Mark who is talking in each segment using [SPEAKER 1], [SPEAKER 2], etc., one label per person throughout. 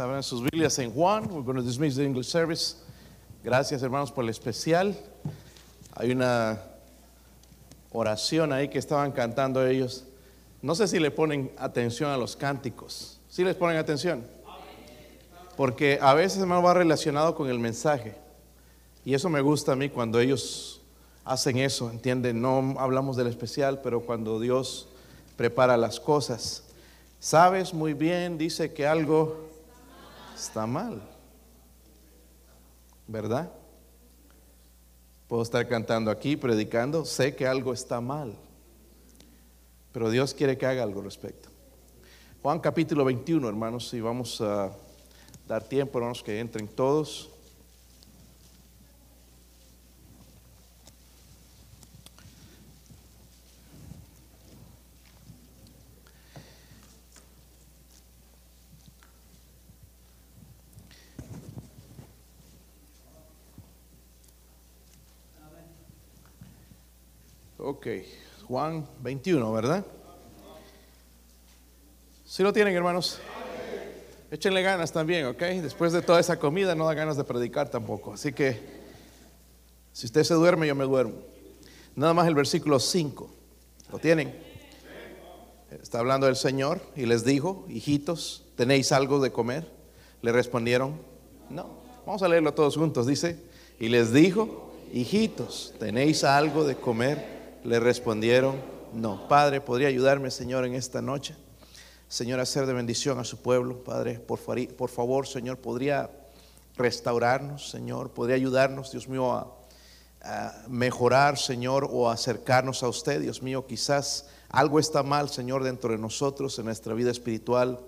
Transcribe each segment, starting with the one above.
[SPEAKER 1] abran sus Biblias en Juan. We're going to dismiss the English service. Gracias, hermanos, por el especial. Hay una oración ahí que estaban cantando ellos. No sé si le ponen atención a los cánticos. ¿Sí les ponen atención? Porque a veces, hermano, va relacionado con el mensaje. Y eso me gusta a mí cuando ellos hacen eso, ¿entienden? No hablamos del especial, pero cuando Dios prepara las cosas. Sabes muy bien, dice que algo está mal. ¿Verdad? Puedo estar cantando aquí, predicando, sé que algo está mal. Pero Dios quiere que haga algo al respecto. Juan capítulo 21, hermanos, y vamos a dar tiempo, hermanos, que entren todos. Ok, Juan 21, ¿verdad? ¿Sí lo tienen, hermanos? Échenle ganas también, ¿ok? Después de toda esa comida no da ganas de predicar tampoco. Así que, si usted se duerme, yo me duermo. Nada más el versículo 5. ¿Lo tienen? Está hablando el Señor y les dijo, hijitos, ¿tenéis algo de comer? Le respondieron, no. Vamos a leerlo todos juntos. Dice, y les dijo, hijitos, ¿tenéis algo de comer? Le respondieron, no. Padre, ¿podría ayudarme, Señor, en esta noche? Señor, hacer de bendición a su pueblo. Padre, por, favor, Señor, ¿podría restaurarnos, Señor? ¿Podría ayudarnos, Dios mío, a, a mejorar, Señor, o acercarnos a usted? Dios mío, quizás algo está mal, Señor, dentro de nosotros, en nuestra vida espiritual,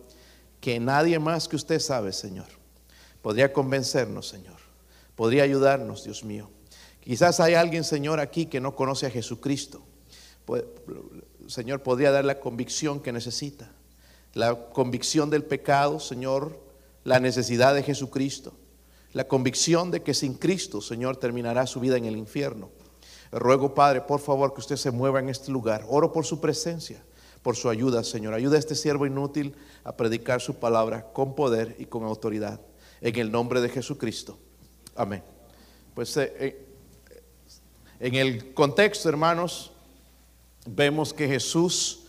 [SPEAKER 1] que nadie más que usted sabe, Señor. Podría convencernos, Señor. Podría ayudarnos, Dios mío. Quizás hay alguien, Señor, aquí que no conoce a Jesucristo. Señor, podría dar la convicción que necesita. La convicción del pecado, Señor, la necesidad de Jesucristo. La convicción de que sin Cristo, Señor, terminará su vida en el infierno. Ruego, Padre, por favor, que usted se mueva en este lugar. Oro por su presencia, por su ayuda, Señor. Ayuda a este siervo inútil a predicar su palabra con poder y con autoridad. En el nombre de Jesucristo. Amén. Pues eh, eh, en el contexto, hermanos, vemos que Jesús,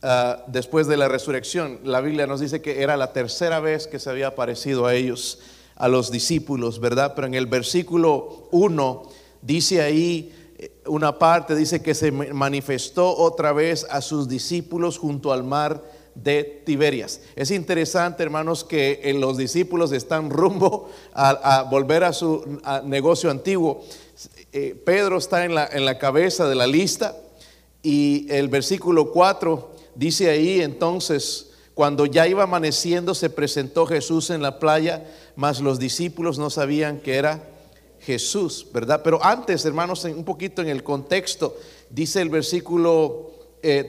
[SPEAKER 1] uh, después de la resurrección, la Biblia nos dice que era la tercera vez que se había aparecido a ellos, a los discípulos, ¿verdad? Pero en el versículo 1 dice ahí, eh, una parte dice que se manifestó otra vez a sus discípulos junto al mar de Tiberias. Es interesante, hermanos, que eh, los discípulos están rumbo a, volver a su negocio antiguo. Eh, Pedro está en la, en la cabeza de la lista y el versículo 4 dice ahí entonces, cuando ya iba amaneciendo se presentó Jesús en la playa, mas los discípulos no sabían que era Jesús, ¿verdad? Pero antes, hermanos, un poquito en el contexto, dice el versículo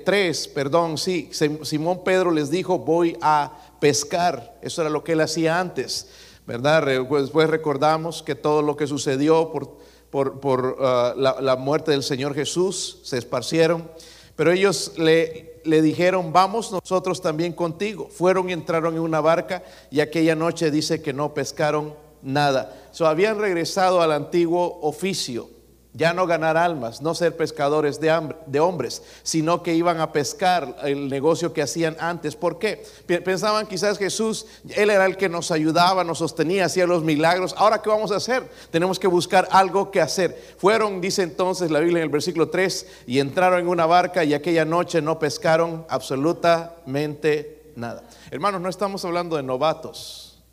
[SPEAKER 1] 3, eh, perdón, sí, Simón Pedro les dijo, voy a pescar, eso era lo que él hacía antes, ¿verdad? Después recordamos que todo lo que sucedió por por, uh, la, muerte del Señor Jesús, se esparcieron, pero ellos le, le dijeron, vamos nosotros también contigo. Fueron y entraron en una barca y aquella noche dice que no pescaron nada. Habían regresado al antiguo oficio ya no ganar almas, no ser pescadores de, hombres, sino que iban a pescar el negocio que hacían antes. ¿Por qué? Pensaban quizás Jesús, Él era el que nos ayudaba, nos sostenía, hacía los milagros. Ahora, ¿qué vamos a hacer? Tenemos que buscar algo que hacer. Fueron, dice entonces la Biblia en el versículo 3, y entraron en una barca y aquella noche no pescaron absolutamente nada. Hermanos, no estamos hablando de novatos.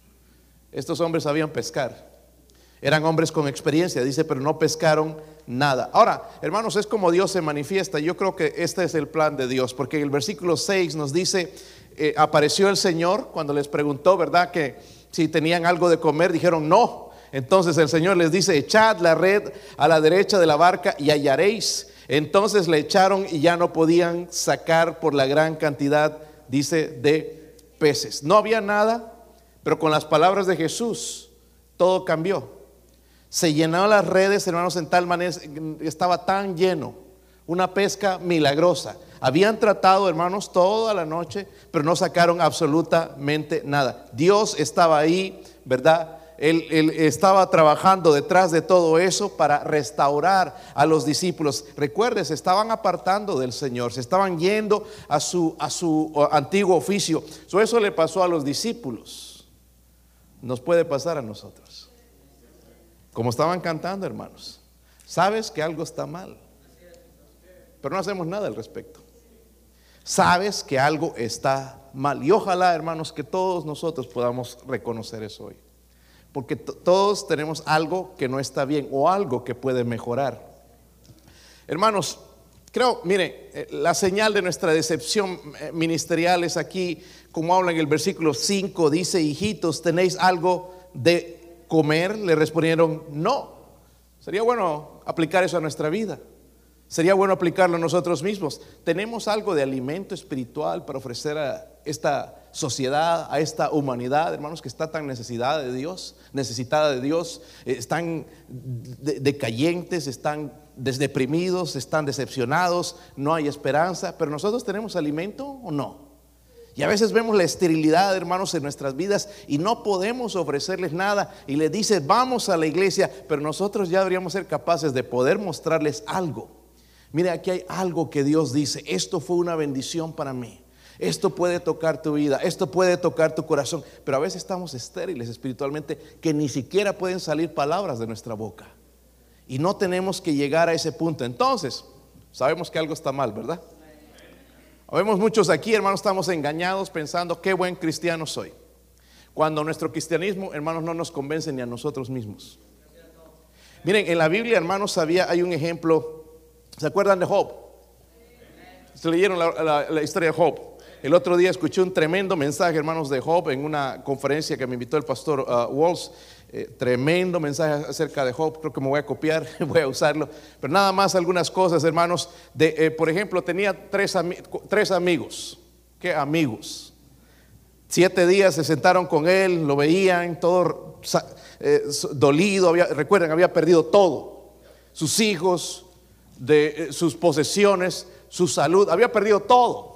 [SPEAKER 1] Estos hombres sabían pescar. Eran hombres con experiencia, dice, pero no pescaron nada. Ahora, hermanos, es como Dios se manifiesta. Yo creo que este es el plan de Dios, porque el versículo 6 nos dice, eh, apareció el Señor cuando les preguntó, ¿verdad? Que si tenían algo de comer, dijeron no. Entonces el Señor les dice, echad la red a la derecha de la barca y hallaréis. Entonces le echaron y ya no podían sacar por la gran cantidad, dice, de peces. No había nada, pero con las palabras de Jesús todo cambió. Se llenaron las redes, hermanos, en tal manera, estaba tan lleno. Una pesca milagrosa. Habían tratado, hermanos, toda la noche, pero no sacaron absolutamente nada. Dios estaba ahí, ¿verdad? Él, estaba trabajando detrás de todo eso para restaurar a los discípulos. Recuerde, se estaban apartando del Señor, se estaban yendo a su, a su antiguo oficio. eso le pasó a los discípulos. Nos puede pasar a nosotros. Como estaban cantando, hermanos. Sabes que algo está mal, pero no hacemos nada al respecto. Sabes que algo está mal. Y ojalá, hermanos, que todos nosotros podamos reconocer eso hoy. Porque todos tenemos algo que no está bien o algo que puede mejorar. Hermanos, creo, mire, eh, la señal de nuestra decepción eh, ministerial es aquí, como habla en el versículo 5, dice, hijitos, ¿tenéis algo de comer? Le respondieron, no. Sería bueno aplicar eso a nuestra vida. Sería bueno aplicarlo a nosotros mismos. Tenemos algo de alimento espiritual para ofrecer a esta sociedad, a esta humanidad, hermanos, que está tan necesitada de Dios, necesitada de Dios, eh, están decayentes, están desdeprimidos, están decepcionados, no hay esperanza, pero nosotros tenemos alimento o no? Y a veces vemos la esterilidad, hermanos, en nuestras vidas y no podemos ofrecerles nada. Y le dice, vamos a la iglesia, pero nosotros ya deberíamos ser capaces de poder mostrarles algo. Mire, aquí hay algo que Dios dice, esto fue una bendición para mí. Esto puede tocar tu vida, esto puede tocar tu corazón, pero a veces estamos estériles espiritualmente que ni siquiera pueden salir palabras de nuestra boca. Y no tenemos que llegar a ese punto. Entonces, sabemos que algo está mal, ¿verdad? Vemos muchos aquí, hermanos, estamos engañados pensando qué buen cristiano soy. Cuando nuestro cristianismo, hermanos, no nos convence ni a nosotros mismos. Miren, en la Biblia, hermanos, había, hay un ejemplo. ¿Se acuerdan de Job? ¿Se leyeron la, historia de Job? El otro día escuché un tremendo mensaje, hermanos, de Job en una conferencia que me invitó el pastor uh, Walls. Eh, tremendo mensaje acerca de Job, creo que me voy a copiar, voy a usarlo, pero nada más algunas cosas, hermanos. De, eh, por ejemplo, tenía tres, amigos, ¿qué amigos? Siete días se sentaron con él, lo veían, todo eh, dolido, recuerden, había perdido todo, sus hijos, sus posesiones, su salud, había perdido todo.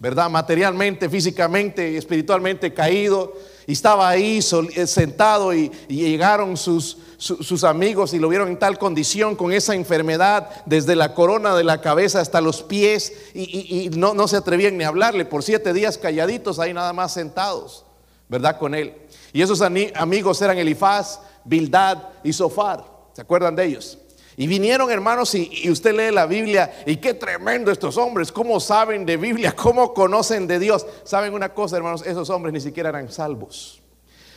[SPEAKER 1] ¿verdad? Materialmente, físicamente espiritualmente caído. Y estaba ahí eh, sentado y, llegaron sus, sus, amigos y lo vieron en tal condición, con esa enfermedad, desde la corona de la cabeza hasta los pies, y, no, no, se atrevían ni a hablarle por siete días calladitos ahí nada más sentados, ¿verdad? Con él. Y esos amigos eran Elifaz, Bildad y Sofar. ¿Se acuerdan de ellos? Y vinieron hermanos y, usted lee la Biblia y qué tremendo estos hombres, cómo saben de Biblia, cómo conocen de Dios. Saben una cosa hermanos, esos hombres ni siquiera eran salvos.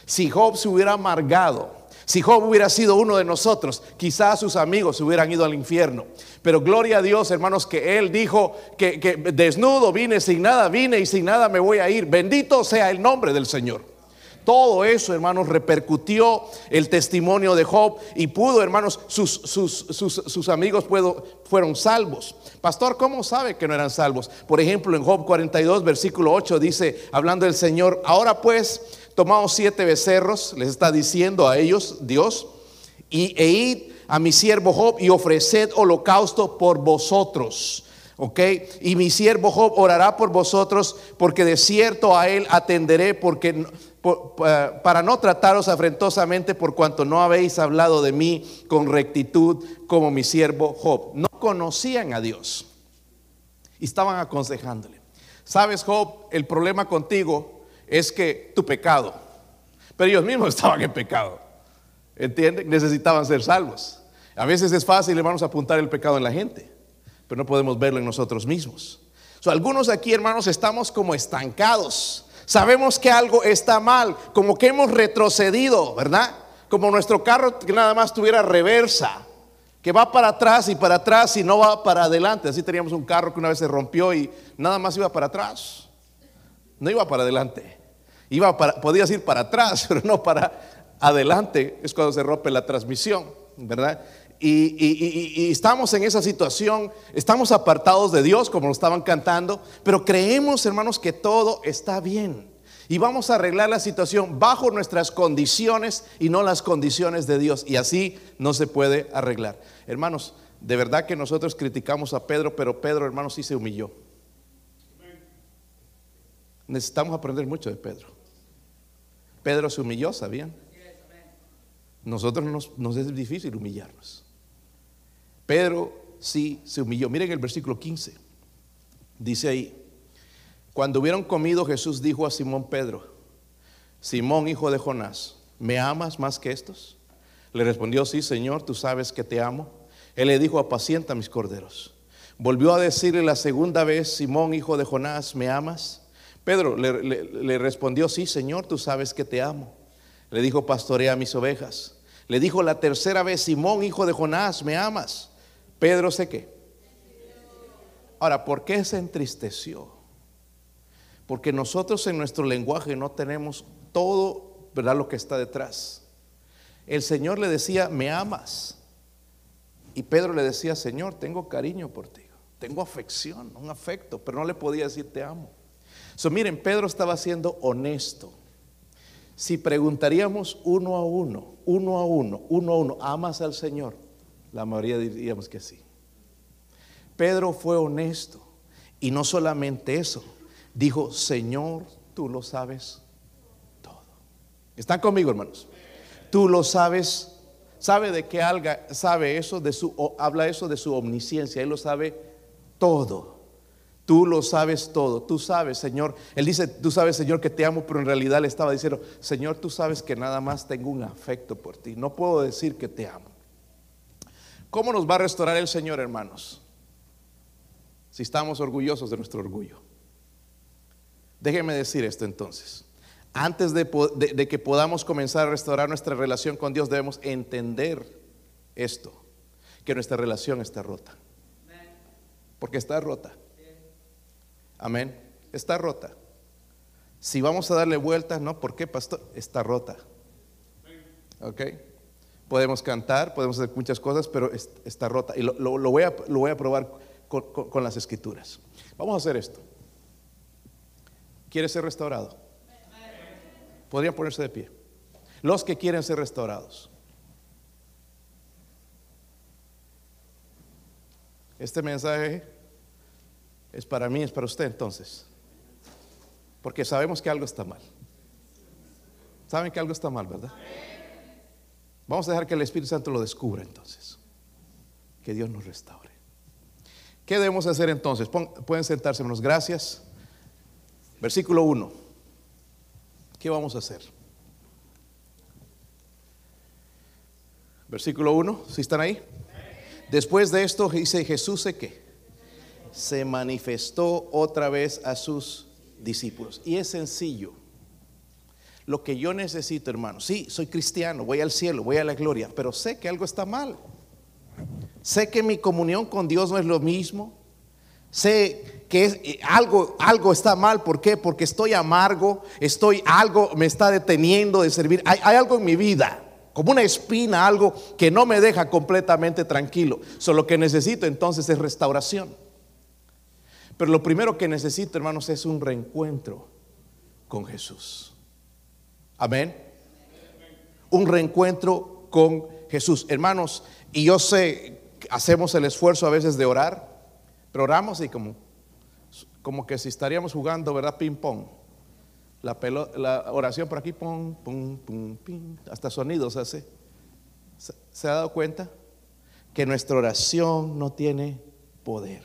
[SPEAKER 1] Si Job se hubiera amargado, si Job hubiera sido uno de nosotros, quizás sus amigos se hubieran ido al infierno. Pero gloria a Dios, hermanos, que Él dijo que, que desnudo vine, sin nada vine y sin nada me voy a ir. Bendito sea el nombre del Señor. Todo eso, hermanos, repercutió el testimonio de Job y pudo, hermanos, sus, sus, amigos fueron salvos. Pastor, ¿cómo sabe que no eran salvos? Por ejemplo, en Job 42, versículo 8 dice, hablando del Señor, ahora pues, tomamos siete becerros, les está diciendo a ellos Dios, y e id a mi siervo Job y ofreced holocausto por vosotros. ¿Ok? Y mi siervo Job orará por vosotros porque de cierto a él atenderé porque para no trataros afrentosamente por cuanto no habéis hablado de mí con rectitud como mi siervo Job. No conocían a Dios y estaban aconsejándole. Sabes, Job, el problema contigo es que tu pecado, pero ellos mismos estaban en pecado. ¿Entienden? Necesitaban ser salvos. A veces es fácil, hermanos, apuntar el pecado en la gente, pero no podemos verlo en nosotros mismos. algunos aquí, hermanos, estamos como estancados Sabemos que algo está mal, como que hemos retrocedido, ¿verdad? Como nuestro carro que nada más tuviera reversa, que va para atrás y para atrás y no va para adelante. Así teníamos un carro que una vez se rompió y nada más iba para atrás. No iba para adelante. Iba para, podías ir para atrás, pero no para adelante. Es cuando se rompe la transmisión, ¿verdad? Y, estamos en esa situación, estamos apartados de Dios, como lo estaban cantando, pero creemos, hermanos, que todo está bien. Y vamos a arreglar la situación bajo nuestras condiciones y no las condiciones de Dios. Y así no se puede arreglar. Hermanos, de verdad que nosotros criticamos a Pedro, pero Pedro, hermano, sí se humilló. Necesitamos aprender mucho de Pedro. Pedro se humilló, ¿sabían? Nosotros nos, nos es difícil humillarnos. Pedro sí se humilló. Miren el versículo 15. Dice ahí, cuando hubieron comido, Jesús dijo a Simón Pedro, Simón, hijo de Jonás, ¿me amas más que estos? Le respondió, sí, Señor, tú sabes que te amo. Él le dijo, apacienta mis corderos. Volvió a decirle la segunda vez, Simón, hijo de Jonás, ¿me amas? Pedro le, le respondió, sí, Señor, tú sabes que te amo. Le dijo, pastorea mis ovejas. Le dijo la tercera vez, Simón, hijo de Jonás, ¿me amas? Pedro sé qué. Ahora, ¿por qué se entristeció? Porque nosotros en nuestro lenguaje no tenemos todo, ¿verdad? Lo que está detrás. El Señor le decía, me amas. Y Pedro le decía, Señor, tengo cariño por ti, tengo afección, un afecto, pero no le podía decir te amo. So, miren, Pedro estaba siendo honesto. Si preguntaríamos uno a uno, uno a uno, uno a uno, ¿amas al Señor? La mayoría diríamos que sí. Pedro fue honesto y no solamente eso, dijo, Señor, tú lo sabes todo. ¿Están conmigo, hermanos? Tú lo sabes. ¿Sabe de qué alga, sabe eso de su habla eso de su omnisciencia? Él lo sabe todo. Tú lo sabes todo. Tú sabes, Señor. Él dice, tú sabes, Señor, que te amo, pero en realidad le estaba diciendo, Señor, tú sabes que nada más tengo un afecto por ti. No puedo decir que te amo. ¿Cómo nos va a restaurar el Señor, hermanos? Si estamos orgullosos de nuestro orgullo. Déjenme decir esto entonces. Antes de, que podamos comenzar a restaurar nuestra relación con Dios, debemos entender esto, que nuestra relación está rota. Porque está rota. Amén. Está rota. Si vamos a darle vueltas, no, ¿por qué, pastor? Está rota. ¿Ok? Podemos cantar, podemos hacer muchas cosas, pero está rota. Y lo, voy, a, lo voy, a, probar con, las escrituras. Vamos a hacer esto. ¿Quiere ser restaurado? Podrían ponerse de pie. Los que quieren ser restaurados. Este mensaje es para mí, es para usted entonces. Porque sabemos que algo está mal. Saben que algo está mal, ¿verdad? Vamos a dejar que el Espíritu Santo lo descubra entonces. Que Dios nos restaure. ¿Qué debemos hacer entonces? pueden sentarse, menos gracias. Versículo 1. ¿Qué vamos a hacer? Versículo 1, si están ahí? Después de esto dice Jesús se se manifestó otra vez a sus discípulos. Y es sencillo lo que yo necesito, hermano. Sí, soy cristiano, voy al cielo, voy a la gloria, pero sé que algo está mal. Sé que mi comunión con Dios no es lo mismo. Sé que eh, algo, algo está mal. ¿Por qué? Porque estoy amargo, estoy algo me está deteniendo de servir. Hay, algo en mi vida, como una espina, algo que no me deja completamente tranquilo. Solo que necesito entonces es restauración. Pero lo primero que necesito, hermanos, es un reencuentro con Jesús. Amén. Un reencuentro con Jesús. Hermanos, y yo sé, hacemos el esfuerzo a veces de orar, pero oramos y como, como que si estaríamos jugando, ¿verdad? Ping pong. La, oración por aquí, pum, pum, pum, ping, hasta sonidos hace. ¿Se ha dado cuenta? Que nuestra oración no tiene poder.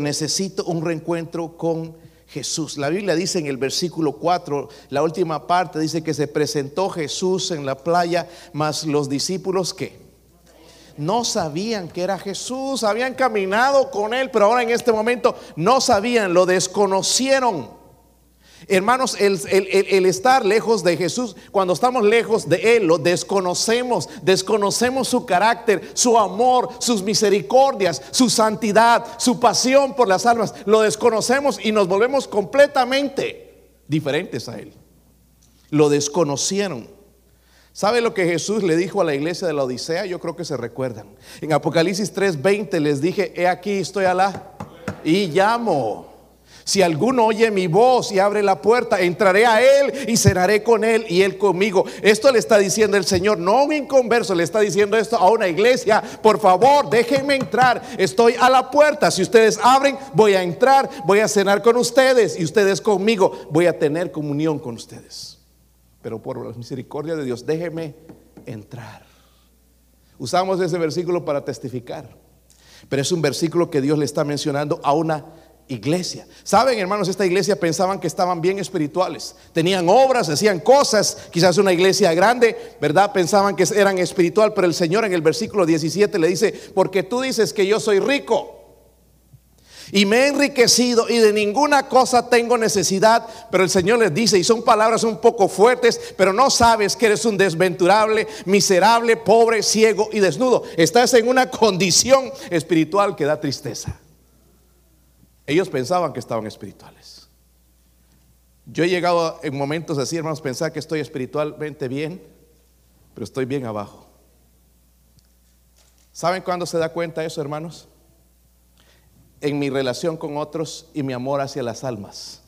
[SPEAKER 1] Necesito un reencuentro con Jesús. La Biblia dice en el versículo 4, la última parte dice que se presentó Jesús en la playa, mas los discípulos que no sabían que era Jesús, habían caminado con él, pero ahora en este momento no sabían, lo desconocieron. Hermanos, el, estar lejos de Jesús, cuando estamos lejos de Él, lo desconocemos, desconocemos su carácter, su amor, sus misericordias, su santidad, su pasión por las almas, lo desconocemos y nos volvemos completamente diferentes a Él. Lo desconocieron. ¿Sabe lo que Jesús le dijo a la iglesia de la Odisea? Yo creo que se recuerdan. En Apocalipsis 3:20 les dije, he aquí estoy la y llamo. Si alguno oye mi voz y abre la puerta, entraré a él y cenaré con él y él conmigo. Esto le está diciendo el Señor, no un inconverso, le está diciendo esto a una iglesia. Por favor, déjenme entrar. Estoy a la puerta. Si ustedes abren, voy a entrar, voy a cenar con ustedes y ustedes conmigo. Voy a tener comunión con ustedes. Pero por la misericordia de Dios, déjenme entrar. Usamos ese versículo para testificar. Pero es un versículo que Dios le está mencionando a una iglesia. Saben, hermanos, esta iglesia pensaban que estaban bien espirituales. Tenían obras, hacían cosas. Quizás una iglesia grande, ¿verdad? Pensaban que eran espiritual, pero el Señor en el versículo 17 le dice, porque tú dices que yo soy rico y me he enriquecido y de ninguna cosa tengo necesidad, pero el Señor les dice, y son palabras un poco fuertes, pero no sabes que eres un desventurable, miserable, pobre, ciego y desnudo. Estás en una condición espiritual que da tristeza. Ellos pensaban que estaban espirituales. Yo he llegado en momentos así, hermanos, pensar que estoy espiritualmente bien, pero estoy bien abajo. ¿Saben cuándo se da cuenta eso, hermanos? En mi relación con otros y mi amor hacia las almas.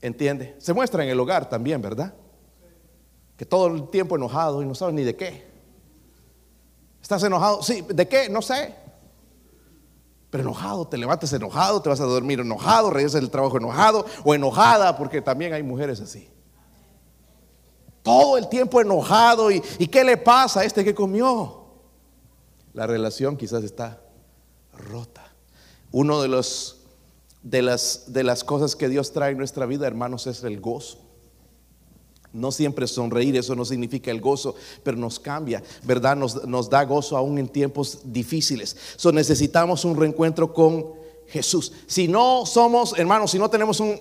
[SPEAKER 1] ¿Entiende? Se muestra en el hogar también, ¿verdad? Que todo el tiempo enojado y no sabes ni de qué. ¿Estás enojado? Sí, ¿de qué? No sé pero enojado, te levantas enojado, te vas a dormir enojado, regresas del trabajo enojado o enojada, porque también hay mujeres así. Todo el tiempo enojado y, ¿qué le pasa a este que comió? La relación quizás está rota. Uno de los de las, de las cosas que Dios trae en nuestra vida, hermanos, es el gozo. No siempre sonreír, eso no significa el gozo, pero nos cambia, ¿verdad? Nos, da gozo aún en tiempos difíciles. So, necesitamos un reencuentro con Jesús. Si no somos, hermanos, si no tenemos un,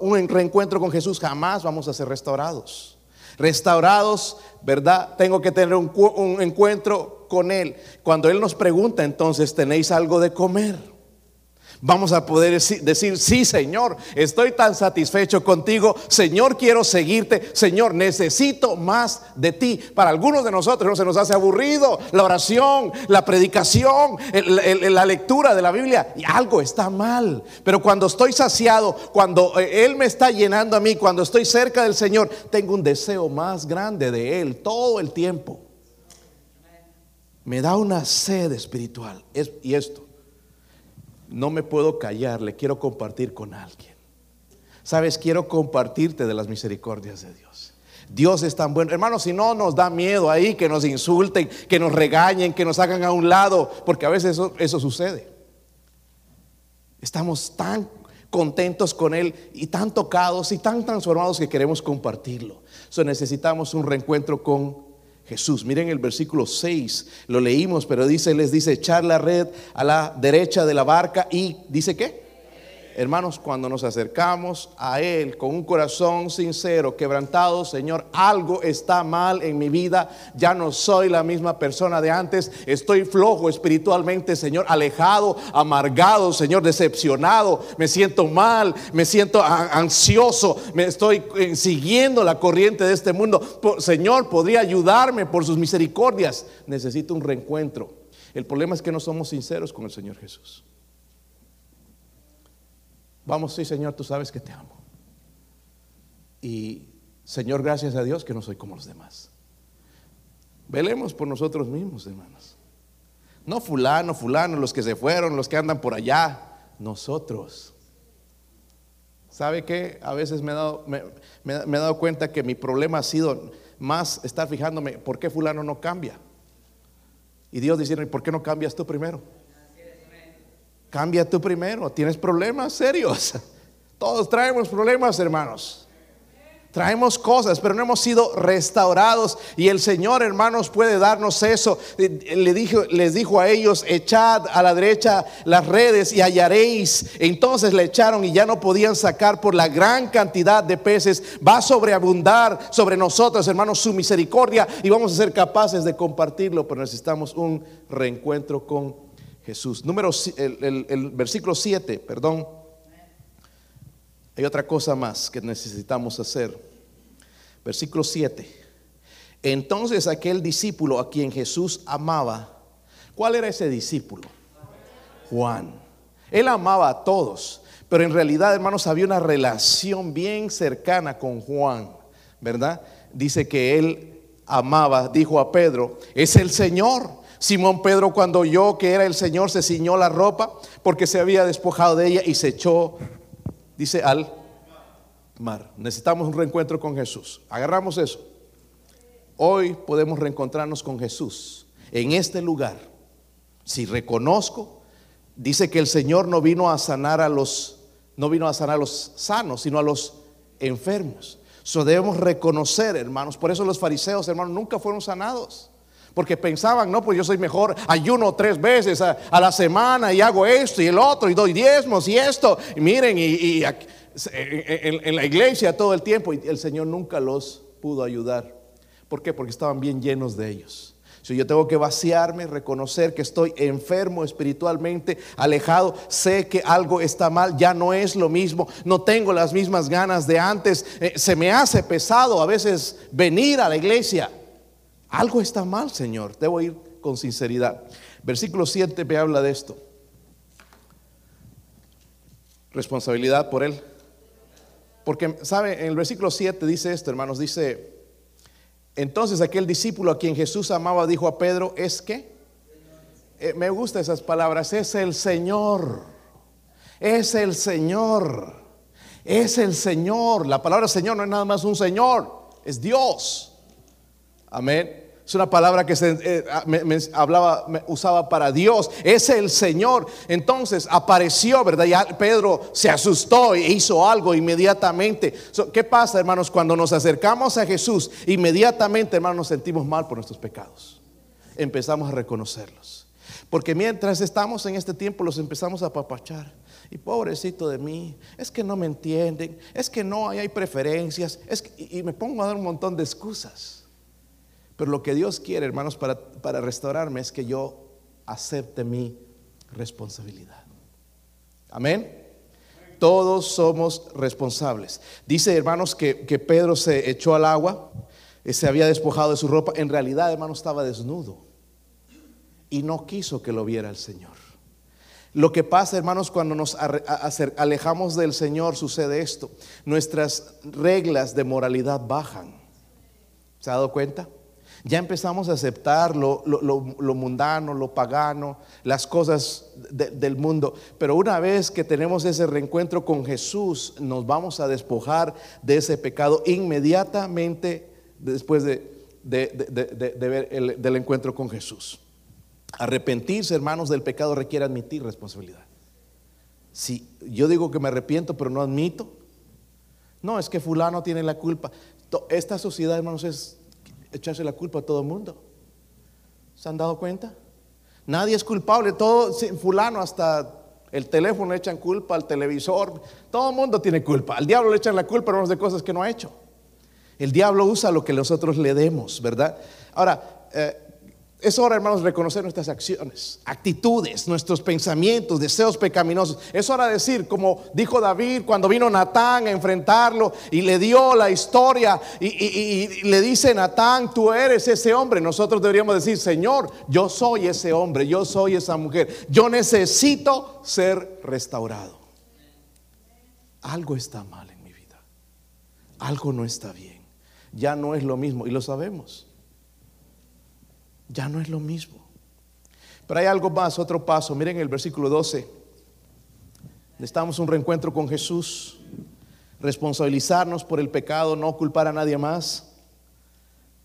[SPEAKER 1] un, reencuentro con Jesús, jamás vamos a ser restaurados. Restaurados, ¿verdad? Tengo que tener un, un encuentro con Él. Cuando Él nos pregunta, entonces, ¿tenéis algo de comer? Vamos a poder decir, sí Señor, estoy tan satisfecho contigo, Señor quiero seguirte, Señor necesito más de ti. Para algunos de nosotros no se nos hace aburrido la oración, la predicación, la lectura de la Biblia y algo está mal. Pero cuando estoy saciado, cuando eh, Él me está llenando a mí, cuando estoy cerca del Señor, tengo un deseo más grande de Él todo el tiempo. Me da una sed espiritual. y esto no me puedo callar, le quiero compartir con alguien. Sabes, quiero compartirte de las misericordias de Dios. Dios es tan bueno. Hermanos, si no nos da miedo ahí que nos insulten, que nos regañen, que nos hagan a un lado, porque a veces eso, eso sucede. Estamos tan contentos con Él y tan tocados y tan transformados que queremos compartirlo. So, necesitamos un reencuentro con Jesús. Miren el versículo 6, lo leímos, pero dice, les dice, echar la red a la derecha de la barca y dice qué? Hermanos, cuando nos acercamos a Él con un corazón sincero, quebrantado, Señor, algo está mal en mi vida, ya no soy la misma persona de antes, estoy flojo espiritualmente, Señor, alejado, amargado, Señor, decepcionado, me siento mal, me siento ansioso, me estoy eh, siguiendo la corriente de este mundo. Señor, podría ayudarme por sus misericordias. Necesito un reencuentro. El problema es que no somos sinceros con el Señor Jesús. Vamos, sí, Señor, tú sabes que te amo. Y, Señor, gracias a Dios que no soy como los demás. Velemos por nosotros mismos, hermanos. No fulano, fulano, los que se fueron, los que andan por allá, nosotros. ¿Sabe qué? A veces me he, dado, me, he dado cuenta que mi problema ha sido más estar fijándome por qué fulano no cambia. Y Dios diciendo, ¿por qué no cambias tú primero? Cambia tú primero. Tienes problemas serios. Todos traemos problemas, hermanos. Traemos cosas, pero no hemos sido restaurados. Y el Señor, hermanos, puede darnos eso. Le dijo, les dijo a ellos, echad a la derecha las redes y hallaréis. Entonces le echaron y ya no podían sacar por la gran cantidad de peces. Va a sobreabundar sobre nosotros, hermanos, su misericordia y vamos a ser capaces de compartirlo, pero necesitamos un reencuentro con Jesús. Número, el, versículo 7, perdón. Hay otra cosa más que necesitamos hacer. Versículo 7. Entonces aquel discípulo a quien Jesús amaba, ¿cuál era ese discípulo? Juan. Él amaba a todos, Pero en realidad, hermanos, había una relación bien cercana con Juan, ¿verdad? Dice que él amaba, dijo a Pedro, es el Señor. Simón Pedro cuando oyó que era el Señor se ciñó la ropa porque se había despojado de ella y se echó, dice, al mar. Necesitamos un reencuentro con Jesús. Agarramos eso. Hoy podemos reencontrarnos con Jesús en este lugar. Si reconozco, dice que el Señor no vino a sanar a los, no vino a sanar a los sanos, sino a los enfermos. Eso debemos reconocer, hermanos. Por eso los fariseos, hermanos, nunca fueron sanados. Porque pensaban, no, pues yo soy mejor, ayuno tres veces a, la semana y hago esto y el otro y doy diezmos y esto. Y miren, y, en, la iglesia todo el tiempo y el Señor nunca los pudo ayudar. ¿Por qué? Porque estaban bien llenos de ellos. Si yo tengo que vaciarme, reconocer que estoy enfermo espiritualmente, alejado, sé que algo está mal, ya no es lo mismo, no tengo las mismas ganas de antes, eh, se me hace pesado a veces venir a la iglesia. Algo está mal, Señor, debo ir con sinceridad. Versículo 7 me habla de esto. Responsabilidad por él. Porque, ¿sabe? En el versículo 7 dice esto, hermanos, dice, entonces aquel discípulo a quien Jesús amaba dijo a Pedro, ¿es que? Eh, me gustan esas palabras, es el Señor, es el Señor, es el Señor. La palabra Señor no es nada más un Señor, es Dios. Amén. Es una palabra que se eh, me, hablaba, usaba para Dios. Es el Señor. Entonces apareció, ¿verdad? Ya Pedro se asustó e hizo algo inmediatamente. ¿Qué pasa, hermanos? Cuando nos acercamos a Jesús, inmediatamente, hermanos, nos sentimos mal por nuestros pecados. Empezamos a reconocerlos. Porque mientras estamos en este tiempo, los empezamos a apapachar. Y pobrecito de mí, es que no me entienden, es que no hay, preferencias, es y me pongo a dar un montón de excusas. Pero lo que Dios quiere, hermanos, para, para restaurarme es que yo acepte mi responsabilidad. Amén. Todos somos responsables. Dice, hermanos, que, que Pedro se echó al agua, y se había despojado de su ropa. En realidad, hermanos, estaba desnudo y no quiso que lo viera el Señor. Lo que pasa, hermanos, cuando nos alejamos del Señor, sucede esto. Nuestras reglas de moralidad bajan. ¿Se ha dado cuenta? Ya empezamos a aceptar lo, mundano, lo pagano, las cosas del mundo. Pero una vez que tenemos ese reencuentro con Jesús, nos vamos a despojar de ese pecado inmediatamente después de, ver el, del encuentro con Jesús. Arrepentirse, hermanos, del pecado requiere admitir responsabilidad. Si yo digo que me arrepiento, pero no admito, no, es que fulano tiene la culpa. Esta sociedad, hermanos, es echarse la culpa a todo el mundo. ¿Se han dado cuenta? Nadie es culpable, todo, fulano hasta el teléfono le echan culpa, al televisor, todo el mundo tiene culpa. Al diablo le echan la culpa de cosas que no ha hecho. El diablo usa lo que nosotros le demos, ¿verdad? Ahora, eh, es hora, hermanos, reconocer nuestras acciones, actitudes, nuestros pensamientos, deseos pecaminosos. Es hora de decir, como dijo David cuando vino Natán a enfrentarlo y le dio la historia y, le dice, Natán, tú eres ese hombre. Nosotros deberíamos decir, Señor, yo soy ese hombre, yo soy esa mujer. Yo necesito ser restaurado. Algo está mal en mi vida. Algo no está bien. Ya no es lo mismo y lo sabemos ya no es lo mismo. Pero hay algo más, otro paso. Miren el versículo 12. Necesitamos un reencuentro con Jesús, responsabilizarnos por el pecado, no culpar a nadie más.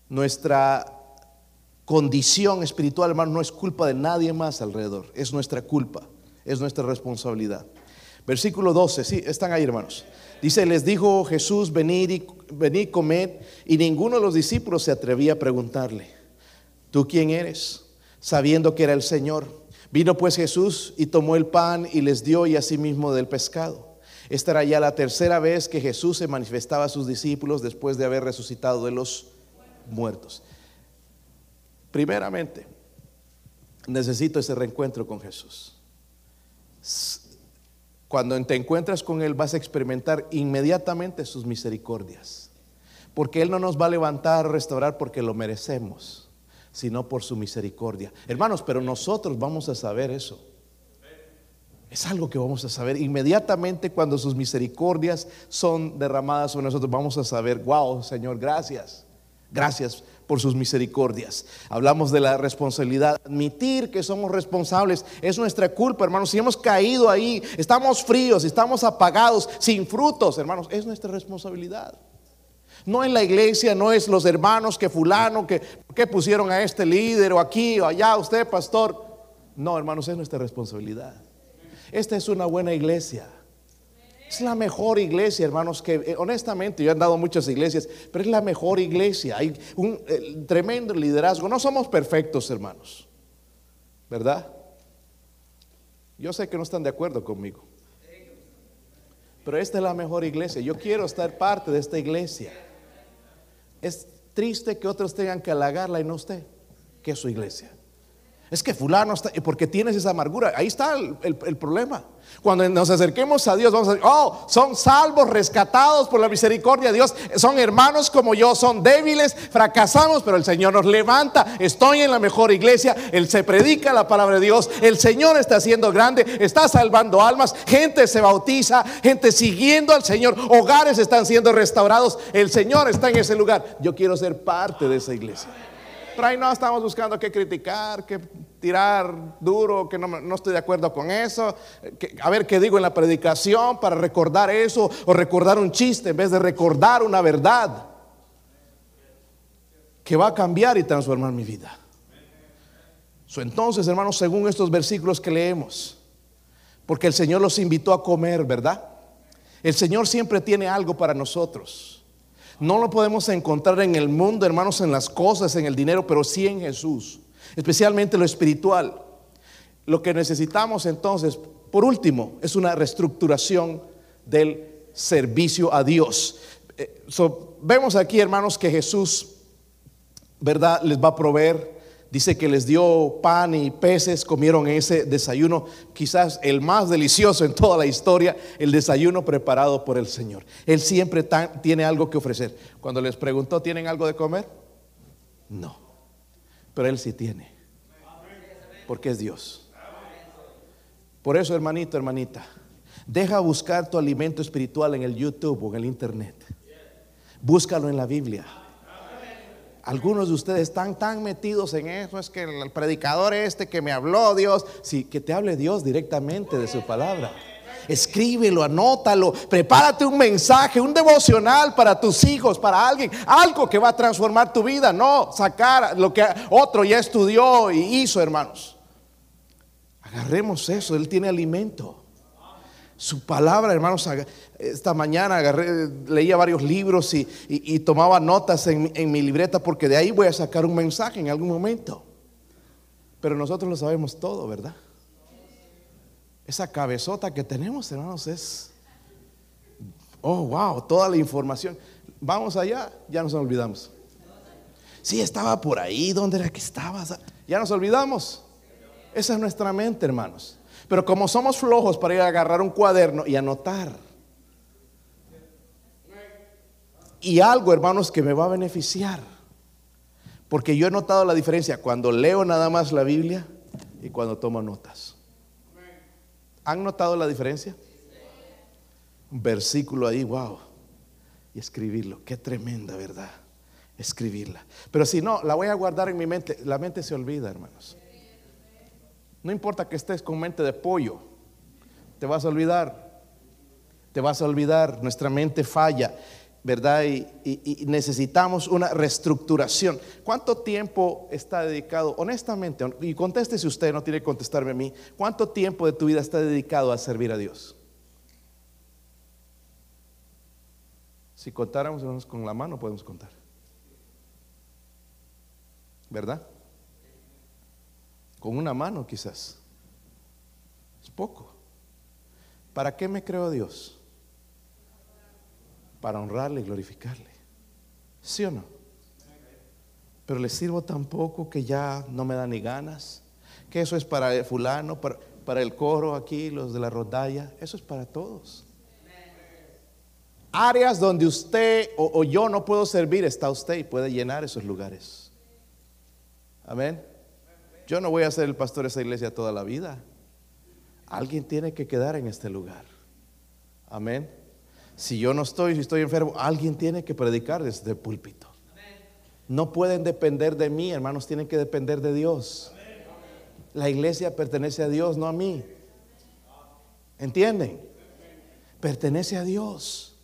[SPEAKER 1] Nuestra condición espiritual, hermano, no es culpa de nadie más alrededor, es nuestra culpa, es nuestra responsabilidad. Versículo 12, sí, están ahí, hermanos. Dice, les dijo Jesús, venid y venid, comed, y ninguno de los discípulos se atrevía a preguntarle ¿tú quién eres? Sabiendo que era el Señor. Vino pues Jesús y tomó el pan y les dio y asimismo del pescado. Esta era ya la tercera vez que Jesús se manifestaba a sus discípulos después de haber resucitado de los muertos. Primeramente, necesito ese reencuentro con Jesús. Cuando te encuentras con Él vas a experimentar inmediatamente sus misericordias. Porque Él no nos va a levantar, restaurar porque lo merecemos sino por su misericordia. Hermanos, pero nosotros vamos a saber eso. Es algo que vamos a saber. Inmediatamente cuando sus misericordias son derramadas sobre nosotros, vamos a saber, wow, Señor, gracias. Gracias por sus misericordias. Hablamos de la responsabilidad. Admitir que somos responsables es nuestra culpa, hermanos. Si hemos caído ahí, estamos fríos, estamos apagados, sin frutos, hermanos, es nuestra responsabilidad. No en la iglesia, no es los hermanos que fulano, que, que pusieron a este líder o aquí o allá, usted pastor. No, hermanos, es nuestra responsabilidad. Esta es una buena iglesia. Es la mejor iglesia, hermanos, que eh, honestamente yo he andado muchas iglesias, pero es la mejor iglesia. Hay un tremendo liderazgo. No somos perfectos, hermanos. ¿Verdad? Yo sé que no están de acuerdo conmigo. Pero esta es la mejor iglesia. Yo quiero estar parte de esta iglesia. Es triste que otros tengan que halagarla y no usted, que es su iglesia. Es que fulano está, porque tienes esa amargura. Ahí está el, problema. Cuando nos acerquemos a Dios, vamos a decir, oh, son salvos, rescatados por la misericordia de Dios. Son hermanos como yo, son débiles, fracasamos, pero el Señor nos levanta. Estoy en la mejor iglesia, Él se predica la palabra de Dios. El Señor está haciendo grande, está salvando almas, gente se bautiza, gente siguiendo al Señor, hogares están siendo restaurados. El Señor está en ese lugar. Yo quiero ser parte de esa iglesia. No estamos buscando que criticar, que tirar duro, que no, estoy de acuerdo con eso. a ver qué digo en la predicación para recordar eso o recordar un chiste en vez de recordar una verdad que va a cambiar y transformar mi vida. entonces, hermanos, según estos versículos que leemos, porque el Señor los invitó a comer, ¿verdad? El Señor siempre tiene algo para nosotros. No lo podemos encontrar en el mundo, hermanos, en las cosas, en el dinero, pero sí en Jesús, especialmente lo espiritual. Lo que necesitamos entonces, por último, es una reestructuración del servicio a Dios. Eh, vemos aquí, hermanos, que Jesús, ¿verdad?, les va a proveer Dice que les dio pan y peces, comieron ese desayuno, quizás el más delicioso en toda la historia, el desayuno preparado por el Señor. Él siempre tiene algo que ofrecer. Cuando les preguntó, ¿tienen algo de comer? No, pero Él sí tiene, porque es Dios. Por eso, hermanito, hermanita, deja buscar tu alimento espiritual en el YouTube o en el Internet. Búscalo en la Biblia. Algunos de ustedes están tan metidos en eso, es que el predicador este que me habló Dios, sí, que te hable Dios directamente de su palabra. Escríbelo, anótalo, prepárate un mensaje, un devocional para tus hijos, para alguien, algo que va a transformar tu vida, no sacar lo que otro ya estudió y hizo, hermanos. Agarremos eso, Él tiene alimento. Su palabra, hermanos, esta mañana agarré, leía varios libros y, tomaba notas en, en, mi libreta porque de ahí voy a sacar un mensaje en algún momento. Pero nosotros lo sabemos todo, ¿verdad? Esa cabezota que tenemos, hermanos, es, oh, wow, toda la información. Vamos allá, ya nos olvidamos. Sí, estaba por ahí, ¿dónde era que estaba? Ya nos olvidamos. Esa es nuestra mente, hermanos. Pero como somos flojos para ir a agarrar un cuaderno y anotar. Y algo, hermanos, que me va a beneficiar. Porque yo he notado la diferencia cuando leo nada más la Biblia y cuando tomo notas. ¿Han notado la diferencia? Un versículo ahí, wow. Y escribirlo. Qué tremenda, ¿verdad? Escribirla. Pero si no, la voy a guardar en mi mente. La mente se olvida, hermanos. No importa que estés con mente de pollo, te vas a olvidar. Te vas a olvidar, nuestra mente falla, ¿verdad? Y, necesitamos una reestructuración. ¿Cuánto tiempo está dedicado, honestamente, y contéstese usted, no tiene que contestarme a mí, ¿cuánto tiempo de tu vida está dedicado a servir a Dios? Si contáramos con la mano, podemos contar. ¿Verdad? Con una mano quizás. Es poco. ¿Para qué me creo Dios? Para honrarle y glorificarle. ¿Sí o no? Pero le sirvo tan poco que ya no me da ni ganas. Que eso es para el fulano, para, para el coro aquí, los de la rodalla. Eso es para todos. Áreas donde usted o yo no puedo servir, está usted y puede llenar esos lugares. Amén. Yo no voy a ser el pastor de esa iglesia toda la vida. alguien tiene que quedar en este lugar. Amén. Si yo no estoy, si estoy enfermo, alguien tiene que predicar desde el púlpito. No pueden depender de mí, hermanos, tienen que depender de Dios. La iglesia pertenece a Dios, no a mí. ¿Entienden? Pertenece a Dios.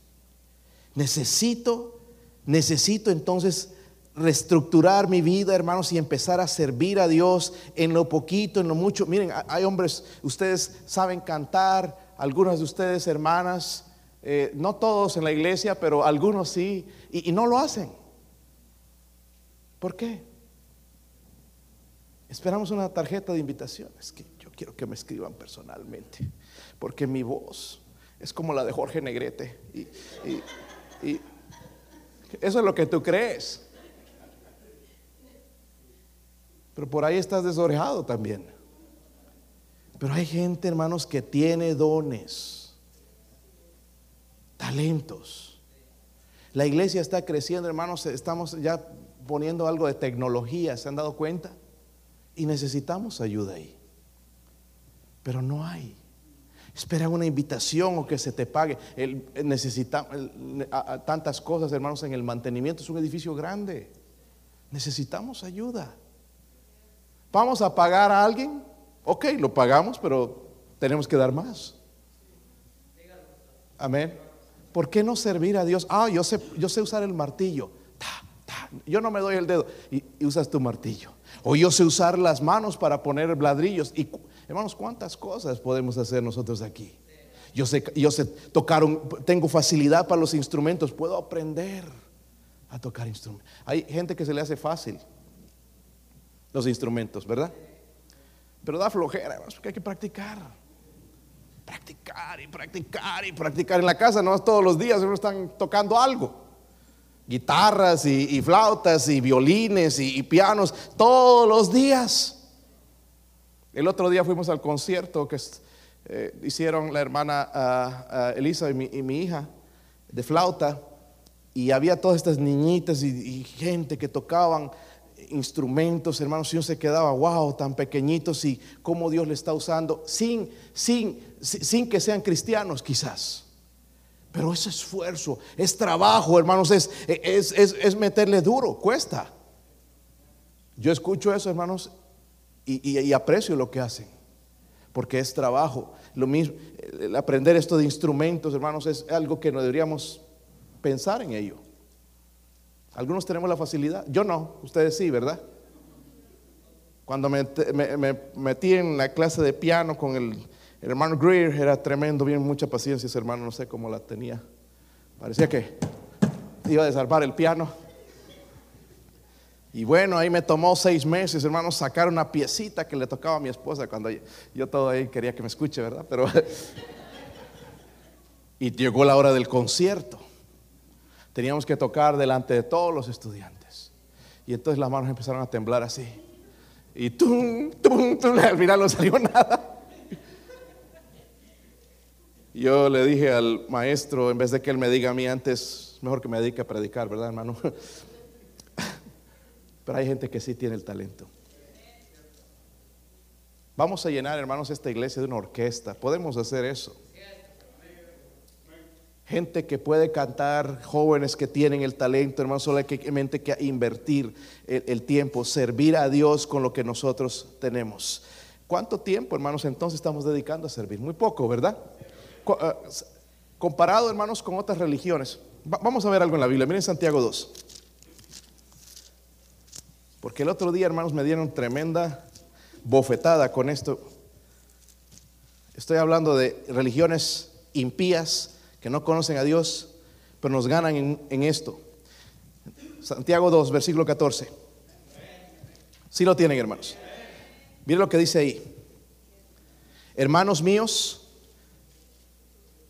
[SPEAKER 1] Necesito, necesito entonces reestructurar mi vida, hermanos, y empezar a servir a Dios en lo poquito, en lo mucho. Miren, hay hombres, ustedes saben cantar, algunas de ustedes, hermanas, eh, no todos en la iglesia, pero algunos sí, y, no lo hacen. ¿Por qué? Esperamos una tarjeta de invitaciones que yo quiero que me escriban personalmente, porque mi voz es como la de Jorge Negrete. Y eso es lo que tú crees. Pero por ahí estás desorejado también. Pero hay gente, hermanos, que tiene dones, talentos. La iglesia está creciendo, hermanos, estamos ya poniendo algo de tecnología, ¿se han dado cuenta? Y necesitamos ayuda ahí. Pero no hay. Esperan una invitación o que se te pague. necesitamos tantas cosas, hermanos, en el mantenimiento. Es un edificio grande. Necesitamos ayuda. ¿Vamos a pagar a alguien? Ok, lo pagamos, pero tenemos que dar más. Amén. ¿Por qué no servir a Dios? Ah, yo sé, yo sé usar el martillo. Yo no me doy el dedo y, usas tu martillo. O yo sé usar las manos para poner ladrillos. Y hermanos, ¿cuántas cosas podemos hacer nosotros aquí? Yo sé, yo sé tocar, tengo facilidad para los instrumentos, puedo aprender a tocar instrumentos. Hay gente que se le hace fácil los instrumentos, ¿verdad? Pero da flojera, porque hay que practicar. Practicar y practicar y practicar en la casa, no todos los días, están tocando algo guitarras y, flautas y violines y, pianos todos los días. El otro día fuimos al concierto que eh, hicieron la hermana Elisa y mi, hija de flauta y había todas estas niñitas y, gente que tocaban instrumentos, hermanos, y uno se quedaba, wow, tan pequeñitos y cómo Dios le está usando, sin, sin, sin que sean cristianos quizás. Pero es esfuerzo, es trabajo, hermanos, es, es, meterle duro, cuesta. Yo escucho eso, hermanos, y, aprecio lo que hacen, porque es trabajo. Lo mismo, aprender esto de instrumentos, hermanos, es algo que no deberíamos pensar en ello. Algunos tenemos la facilidad, yo no, ustedes sí, ¿verdad? Cuando me metí en la clase de piano con el hermano Greer era tremendo, bien mucha paciencia ese hermano, no sé cómo la tenía. Parecía que iba a desarmar el piano. Y bueno, ahí me tomó seis meses, hermano, sacar una piecita que le tocaba a mi esposa cuando yo, todo ahí quería que me escuche, ¿verdad? Pero y llegó la hora del concierto. Teníamos que tocar delante de todos los estudiantes. Y entonces las manos empezaron a temblar así. Y tum, tum, tum, al final no salió nada. Yo le dije al maestro, en vez de que él me diga a mí antes, mejor que me dedique a predicar, ¿verdad, hermano? Pero hay gente que sí tiene el talento. Vamos a llenar, hermanos, esta iglesia de una orquesta. Podemos hacer eso. Gente que puede cantar, jóvenes que tienen el talento, hermanos, solamente que invertir el, el tiempo, servir a Dios con lo que nosotros tenemos. ¿Cuánto tiempo, hermanos, entonces estamos dedicando a servir? Muy poco, ¿verdad? Eh, comparado, hermanos, con otras religiones. Vamos a ver algo en la Biblia. Miren Santiago 2. Porque el otro día, hermanos, me dieron tremenda bofetada con esto. Estoy hablando de religiones impías que no conocen a Dios, pero nos ganan en, esto. Santiago 2, versículo 14. Si lo tienen, hermanos. Miren lo que dice ahí. Hermanos míos,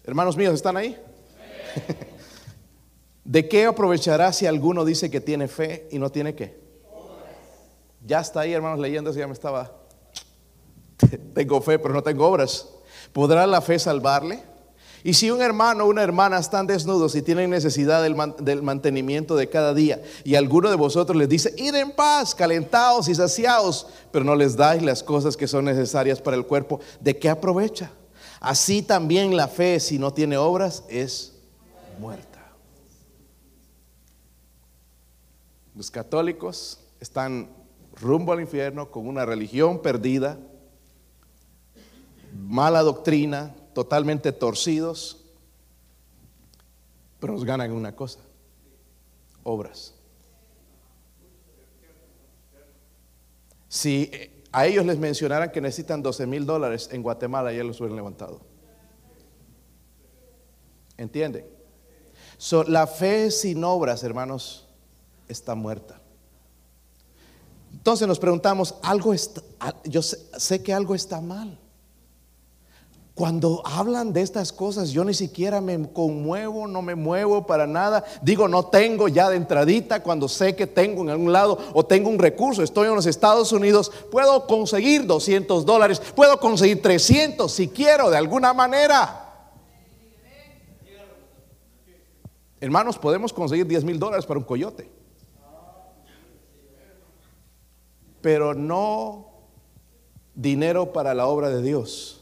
[SPEAKER 1] Hermanos míos, ¿están ahí? ¿De qué aprovechará si alguno dice que tiene fe y no tiene qué? Ya está ahí, hermanos, leyendo, ya me estaba. tengo fe, pero no tengo obras. ¿Podrá la fe salvarle? Y si un hermano o una hermana están desnudos y tienen necesidad del, mantenimiento de cada día, y alguno de vosotros les dice, id en paz, calentados y saciados, pero no les dais las cosas que son necesarias para el cuerpo, ¿de qué aprovecha? Así también la fe, si no tiene obras, es muerta. Los católicos están rumbo al infierno con una religión perdida, mala doctrina, totalmente torcidos, pero nos ganan una cosa, obras. Si a ellos les mencionaran que necesitan 12 mil dólares en Guatemala, ya los hubieran levantado. ¿Entienden? la fe sin obras, hermanos, está muerta. Entonces nos preguntamos, algo está, yo sé, que algo está mal. Cuando hablan de estas cosas, yo ni siquiera me conmuevo, no me muevo para nada. Digo, no tengo ya de entradita cuando sé que tengo en algún lado o tengo un recurso. Estoy en los Estados Unidos, puedo conseguir 200 dólares, puedo conseguir 300 si quiero, de alguna manera. Hermanos, podemos conseguir 10 mil dólares para un coyote. pero no dinero para la obra de Dios.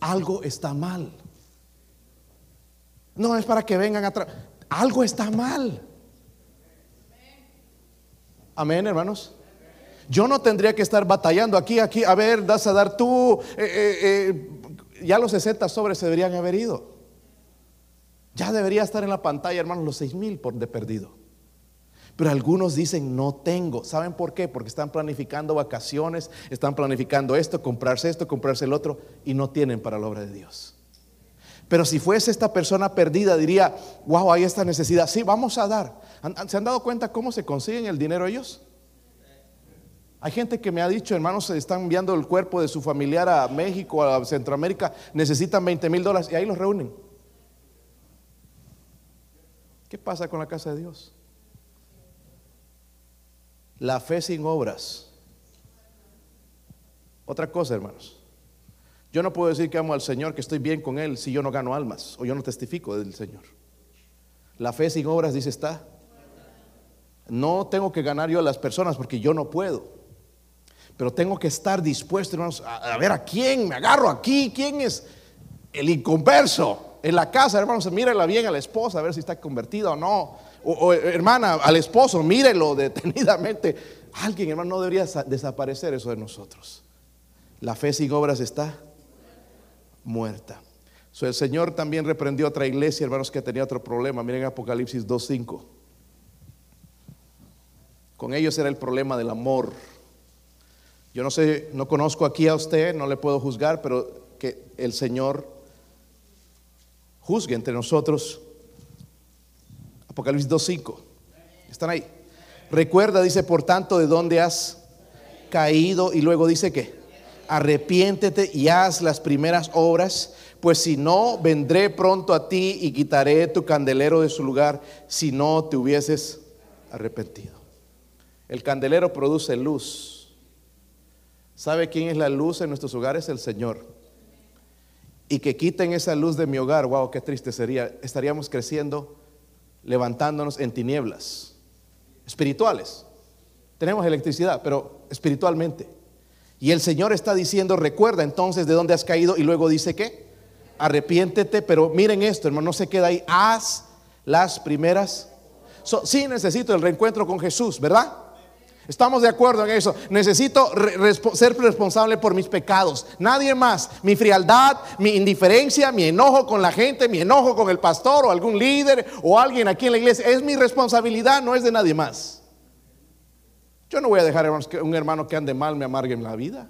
[SPEAKER 1] Algo está mal. No es para que vengan atrás. Algo está mal. Amén, hermanos. Yo no tendría que estar batallando aquí, aquí, a ver, das a dar tú. Eh, eh, eh, ya los 60 sobres se deberían haber ido. Ya debería estar en la pantalla, hermanos, los 6 mil por de perdido. Pero algunos dicen, no tengo. ¿Saben por qué? Porque están planificando vacaciones, están planificando esto, comprarse esto, comprarse el otro, y no tienen para la obra de Dios. Pero si fuese esta persona perdida, diría, wow, hay esta necesidad. Sí, vamos a dar. ¿Se han dado cuenta cómo se consiguen el dinero ellos? Hay gente que me ha dicho, hermanos, se están enviando el cuerpo de su familiar a México, a Centroamérica, necesitan 20 mil dólares y ahí los reúnen. ¿Qué pasa con la casa de Dios? La fe sin obras. Otra cosa, hermanos. Yo no puedo decir que amo al Señor, que estoy bien con Él, si yo no gano almas o yo no testifico del Señor. La fe sin obras, dice, está. No tengo que ganar yo a las personas porque yo no puedo. Pero tengo que estar dispuesto, hermanos, a, ver a quién me agarro aquí, quién es el inconverso en la casa, hermanos, mírela bien a la esposa, a ver si está convertida o no o, hermana, al esposo, mírelo detenidamente. Alguien, hermano, no debería desaparecer eso de nosotros. La fe sin obras está muerta. el Señor también reprendió a otra iglesia, hermanos, que tenía otro problema. Miren Apocalipsis 2.5. Con ellos era el problema del amor. Yo no sé, no conozco aquí a usted, no le puedo juzgar, pero que el Señor juzgue entre nosotros Apocalipsis 2.5. ¿Están ahí? Recuerda, dice, por tanto, de dónde has caído y luego dice que arrepiéntete y haz las primeras obras, pues si no, vendré pronto a ti y quitaré tu candelero de su lugar si no te hubieses arrepentido. El candelero produce luz. ¿Sabe quién es la luz en nuestros hogares? El Señor. Y que quiten esa luz de mi hogar, wow, qué triste sería. Estaríamos creciendo levantándonos en tinieblas espirituales. Tenemos electricidad, pero espiritualmente. Y el Señor está diciendo, recuerda entonces de dónde has caído y luego dice que arrepiéntete, pero miren esto, hermano, no se queda ahí, haz las primeras. sí necesito el reencuentro con Jesús, ¿verdad? Estamos de acuerdo en eso. Necesito ser responsable por mis pecados. Nadie más. Mi frialdad, mi indiferencia, mi enojo con la gente, mi enojo con el pastor o algún líder o alguien aquí en la iglesia. Es mi responsabilidad, no es de nadie más. Yo no voy a dejar hermanos, un hermano que ande mal me amargue en la vida.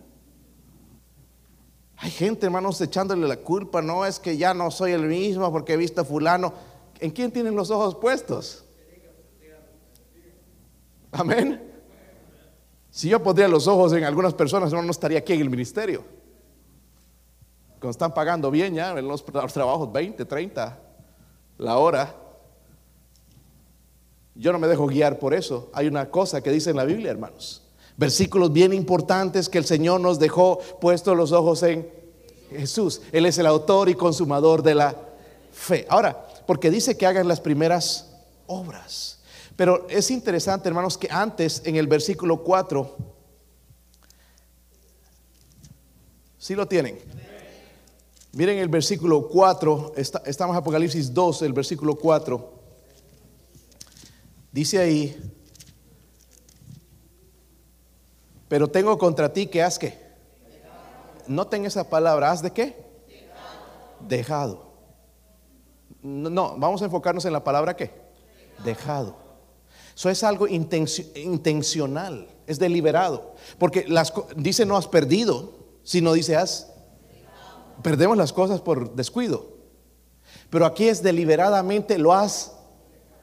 [SPEAKER 1] Hay gente, hermanos, echándole la culpa. No es que ya no soy el mismo porque he visto a fulano. ¿En quién tienen los ojos puestos? Amén. Si yo pondría los ojos en algunas personas, no, estaría aquí en el ministerio. Cuando están pagando bien ya en los, trabajos 20, 30 la hora. Yo no me dejo guiar por eso. Hay una cosa que dice en la Biblia, hermanos. Versículos bien importantes que el Señor nos dejó puestos los ojos en Jesús. Él es el autor y consumador de la fe. Ahora, porque dice que hagan las primeras obras. Pero es interesante, hermanos, que antes en el versículo 4, si lo tienen. Miren el versículo 4, estamos en Apocalipsis 2, el versículo 4. Dice ahí, pero tengo contra ti que has que. Noten esa palabra, ¿has de qué? Dejado. No, vamos a enfocarnos en la palabra qué? Dejado. Eso es algo intencional, es deliberado. Porque las, dice no has perdido, sino dice has. Perdemos las cosas por descuido. Pero aquí es deliberadamente lo has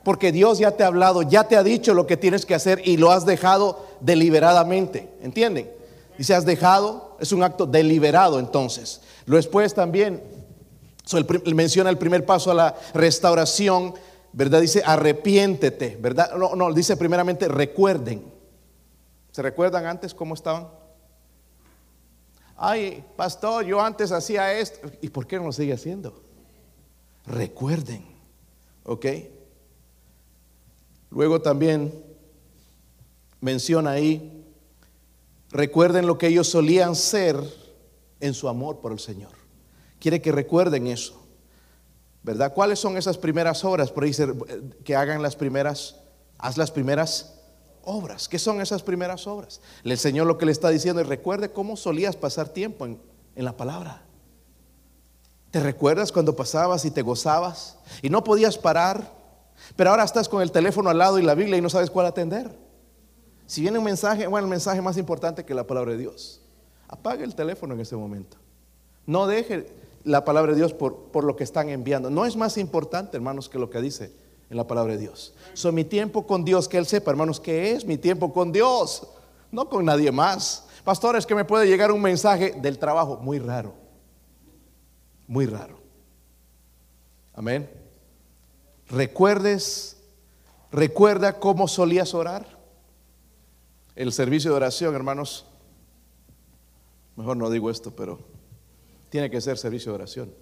[SPEAKER 1] porque Dios ya te ha hablado, ya te ha dicho lo que tienes que hacer y lo has dejado deliberadamente. ¿Entienden? Si has dejado, es un acto deliberado entonces. Después también menciona el primer paso a la restauración, ¿verdad? Dice arrepiéntete, ¿verdad? No, no, dice primeramente recuerden. ¿Se recuerdan antes cómo estaban? Ay, pastor, yo antes hacía esto. ¿Y por qué no lo sigue haciendo? Recuerden, ¿ok? Luego también menciona ahí, recuerden lo que ellos solían ser en su amor por el Señor. Quiere que recuerden eso. ¿Verdad? ¿Cuáles son esas primeras obras? Por ahí que hagan las primeras, haz las primeras obras. ¿Qué son esas primeras obras? El Señor lo que le está diciendo es recuerde cómo solías pasar tiempo en, en la palabra. ¿Te recuerdas cuando pasabas y te gozabas y no podías parar pero ahora estás con el teléfono al lado y la Biblia y no sabes cuál atender. Si viene un mensaje, bueno, el mensaje más importante que la palabra de Dios. Apague el teléfono en ese momento. No deje la palabra de Dios por, por lo que están enviando. No es más importante, hermanos, que lo que dice en la palabra de Dios. Son mi tiempo con Dios, que Él sepa, hermanos, que es mi tiempo con Dios, no con nadie más. Pastores, que me puede llegar un mensaje del trabajo, muy raro, muy raro. Amén recuerdes, recuerda cómo solías orar. El servicio de oración, hermanos, mejor no digo esto, pero tiene que ser servicio de oración.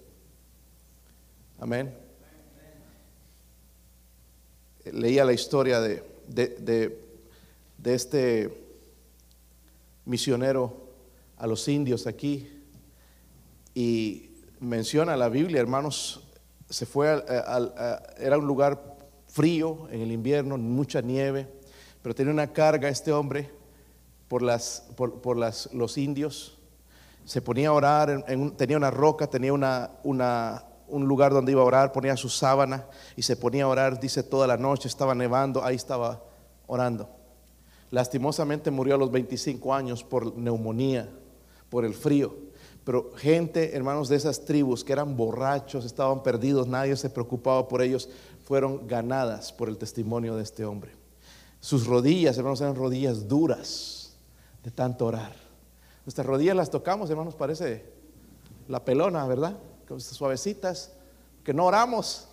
[SPEAKER 1] Amén. Leía la historia de, de, de este misionero a los indios aquí y menciona la Biblia, hermanos, se fue al, era un lugar frío en el invierno, mucha nieve, pero tenía una carga este hombre por, las, por, las, los indios. Se ponía a orar, tenía una roca, tenía una, un lugar donde iba a orar, ponía su sábana y se ponía a orar, dice toda la noche, estaba nevando, ahí estaba orando. Lastimosamente murió a los 25 años por neumonía, por el frío. Pero gente, hermanos de esas tribus que eran borrachos, estaban perdidos, nadie se preocupaba por ellos, fueron ganadas por el testimonio de este hombre. Sus rodillas, hermanos, eran rodillas duras de tanto orar. Nuestras rodillas las tocamos, hermanos, parece la pelona, ¿verdad? Suavecitas, que no oramos.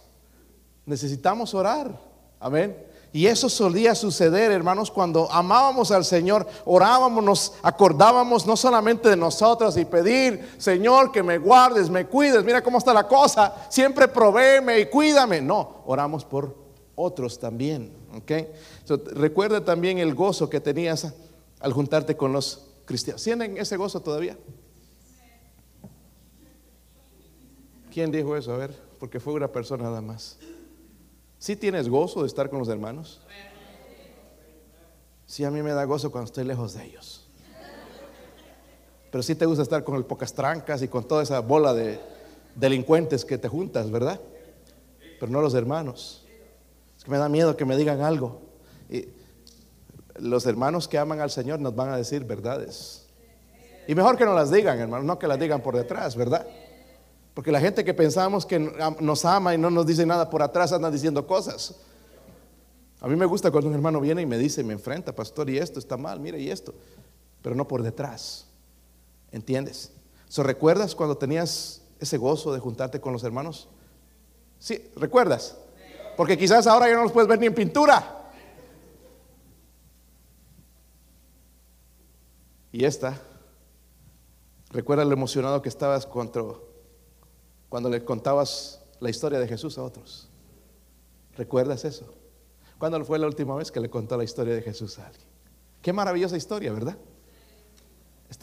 [SPEAKER 1] Necesitamos orar. Amén. Y eso solía suceder, hermanos, cuando amábamos al Señor, orábamos, nos acordábamos no solamente de nosotros y pedir, Señor, que me guardes, me cuides, mira cómo está la cosa, siempre provéeme y cuídame. No, oramos por otros también. ¿ok? recuerda también el gozo que tenías al juntarte con los cristianos. ¿Tienen ese gozo todavía? ¿Quién dijo eso? A ver, porque fue una persona nada más. ¿Sí tienes gozo de estar con los hermanos? Sí, a mí me da gozo cuando estoy lejos de ellos. Pero sí te gusta estar con el pocas trancas y con toda esa bola de delincuentes que te juntas, ¿verdad? Pero no los hermanos. Es que me da miedo que me digan algo. Los hermanos que aman al Señor nos van a decir verdades. Y mejor que no las digan, hermanos, no que las digan por detrás, ¿verdad? Porque la gente que pensamos que nos ama y no nos dice nada por atrás anda diciendo cosas. A mí me gusta cuando un hermano viene y me dice, me enfrenta, pastor, y esto está mal, mira, y esto. Pero no por detrás. ¿Entiendes? ¿So recuerdas cuando tenías ese gozo de juntarte con los hermanos? Sí, ¿recuerdas? Porque quizás ahora ya no los puedes ver ni en pintura. Y esta Recuerda lo emocionado que estabas cuando, le contabas la historia de Jesús a otros. ¿Recuerdas eso? ¿Cuándo fue la última vez que le contó la historia de Jesús a alguien? Qué maravillosa historia, ¿verdad?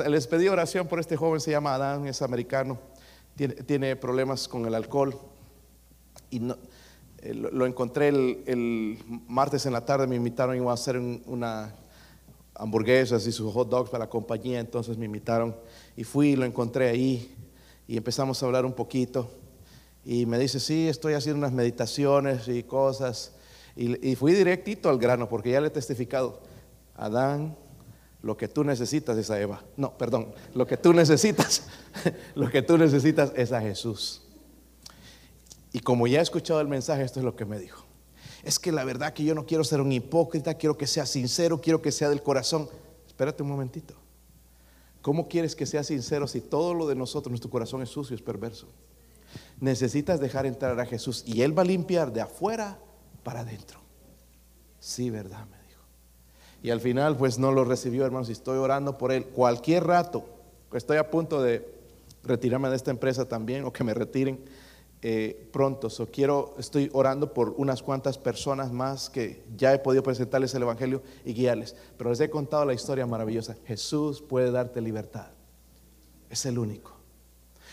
[SPEAKER 1] Les pedí oración por este joven, se llama Adán, es americano, tiene, problemas con el alcohol y no, eh, lo, encontré el, martes en la tarde, me invitaron a hacer una hamburguesas y sus hot dogs para la compañía, entonces me invitaron y fui lo encontré ahí y empezamos a hablar un poquito y me dice, sí, estoy haciendo unas meditaciones y cosas y, y fui directito al grano porque ya le he testificado, Adán, lo que tú necesitas es a Eva. No, perdón, lo que tú necesitas, lo que tú necesitas es a Jesús. Y como ya he escuchado el mensaje, esto es lo que me dijo. Es que la verdad que yo no quiero ser un hipócrita, quiero que sea sincero, quiero que sea del corazón. Espérate un momentito. ¿Cómo quieres que sea sincero si todo lo de nosotros, nuestro corazón es sucio, es perverso? Necesitas dejar entrar a Jesús y Él va a limpiar de afuera para adentro. Sí, verdad, me dijo. Y al final, pues no lo recibió, hermanos, y estoy orando por Él. Cualquier rato, estoy a punto de retirarme de esta empresa también o que me retiren eh, pronto. So, quiero, estoy orando por unas cuantas personas más que ya he podido presentarles el Evangelio y guiarles. Pero les he contado la historia maravillosa. Jesús puede darte libertad. Es el único.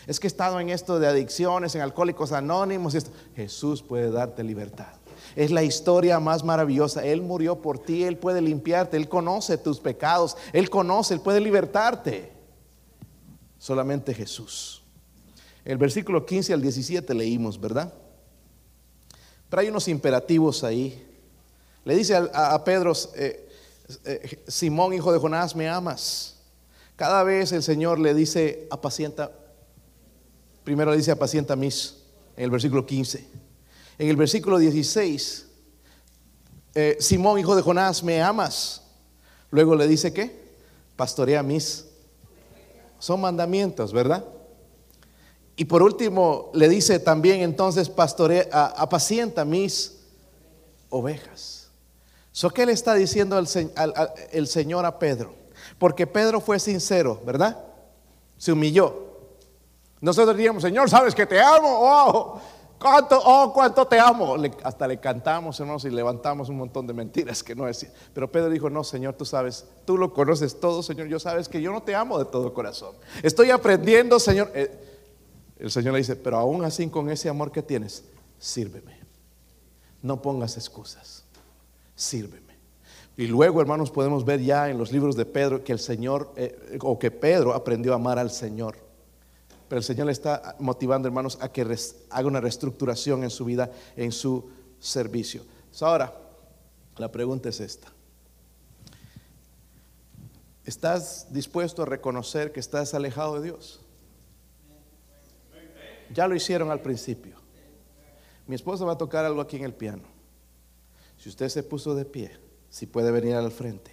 [SPEAKER 1] Es que he estado en esto de adicciones, en alcohólicos anónimos. esto. Jesús puede darte libertad. Es la historia más maravillosa. Él murió por ti, Él puede limpiarte, Él conoce tus pecados, Él conoce, Él puede libertarte. Solamente Jesús. El versículo 15 al 17 leímos, ¿verdad? Pero hay unos imperativos ahí. Le dice a, Pedro, eh, eh, Simón, hijo de Jonás, ¿me amas? Cada vez el Señor le dice, apacienta, primero le dice, apacienta mis, en el versículo 15. En el versículo 16, eh, Simón, hijo de Jonás, ¿me amas? Luego le dice, ¿qué? Pastorea mis. Son mandamientos, ¿verdad? Y por último, le dice también entonces, pastorea, apacienta mis ovejas. ¿So qué le está diciendo el, Señor a Pedro? Porque Pedro fue sincero, ¿verdad? Se humilló. Nosotros diríamos, Señor, sabes que te amo. Oh, cuánto, oh, cuánto te amo. hasta le cantamos, hermanos, y levantamos un montón de mentiras que no decía. Pero Pedro dijo, no, Señor, tú sabes, tú lo conoces todo, Señor. Yo sabes que yo no te amo de todo corazón. Estoy aprendiendo, Señor. Eh, el Señor le dice, pero aún así con ese amor que tienes, sírveme. No pongas excusas, sírveme. Y luego, hermanos, podemos ver ya en los libros de Pedro que el Señor, eh, o que Pedro aprendió a amar al Señor. Pero el Señor le está motivando, hermanos, a que haga una reestructuración en su vida, en su servicio. ahora, la pregunta es esta. ¿Estás dispuesto a reconocer que estás alejado de Dios? Ya lo hicieron al principio. Mi esposa va a tocar algo aquí en el piano. Si usted se puso de pie, si puede venir al frente.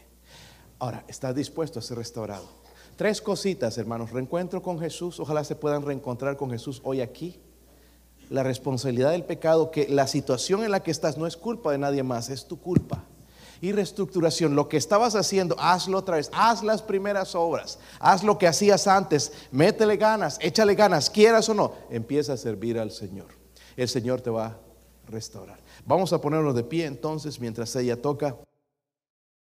[SPEAKER 1] Ahora, ¿está dispuesto a ser restaurado? Tres cositas, hermanos. Reencuentro con Jesús. Ojalá se puedan reencontrar con Jesús hoy aquí. La responsabilidad del pecado, que la situación en la que estás no es culpa de nadie más, es tu culpa y reestructuración. Lo que estabas haciendo, hazlo otra vez. Haz las primeras obras. Haz lo que hacías antes. Métele ganas, échale ganas, quieras o no. Empieza a servir al Señor. El Señor te va a restaurar. Vamos a ponernos de pie entonces mientras ella toca.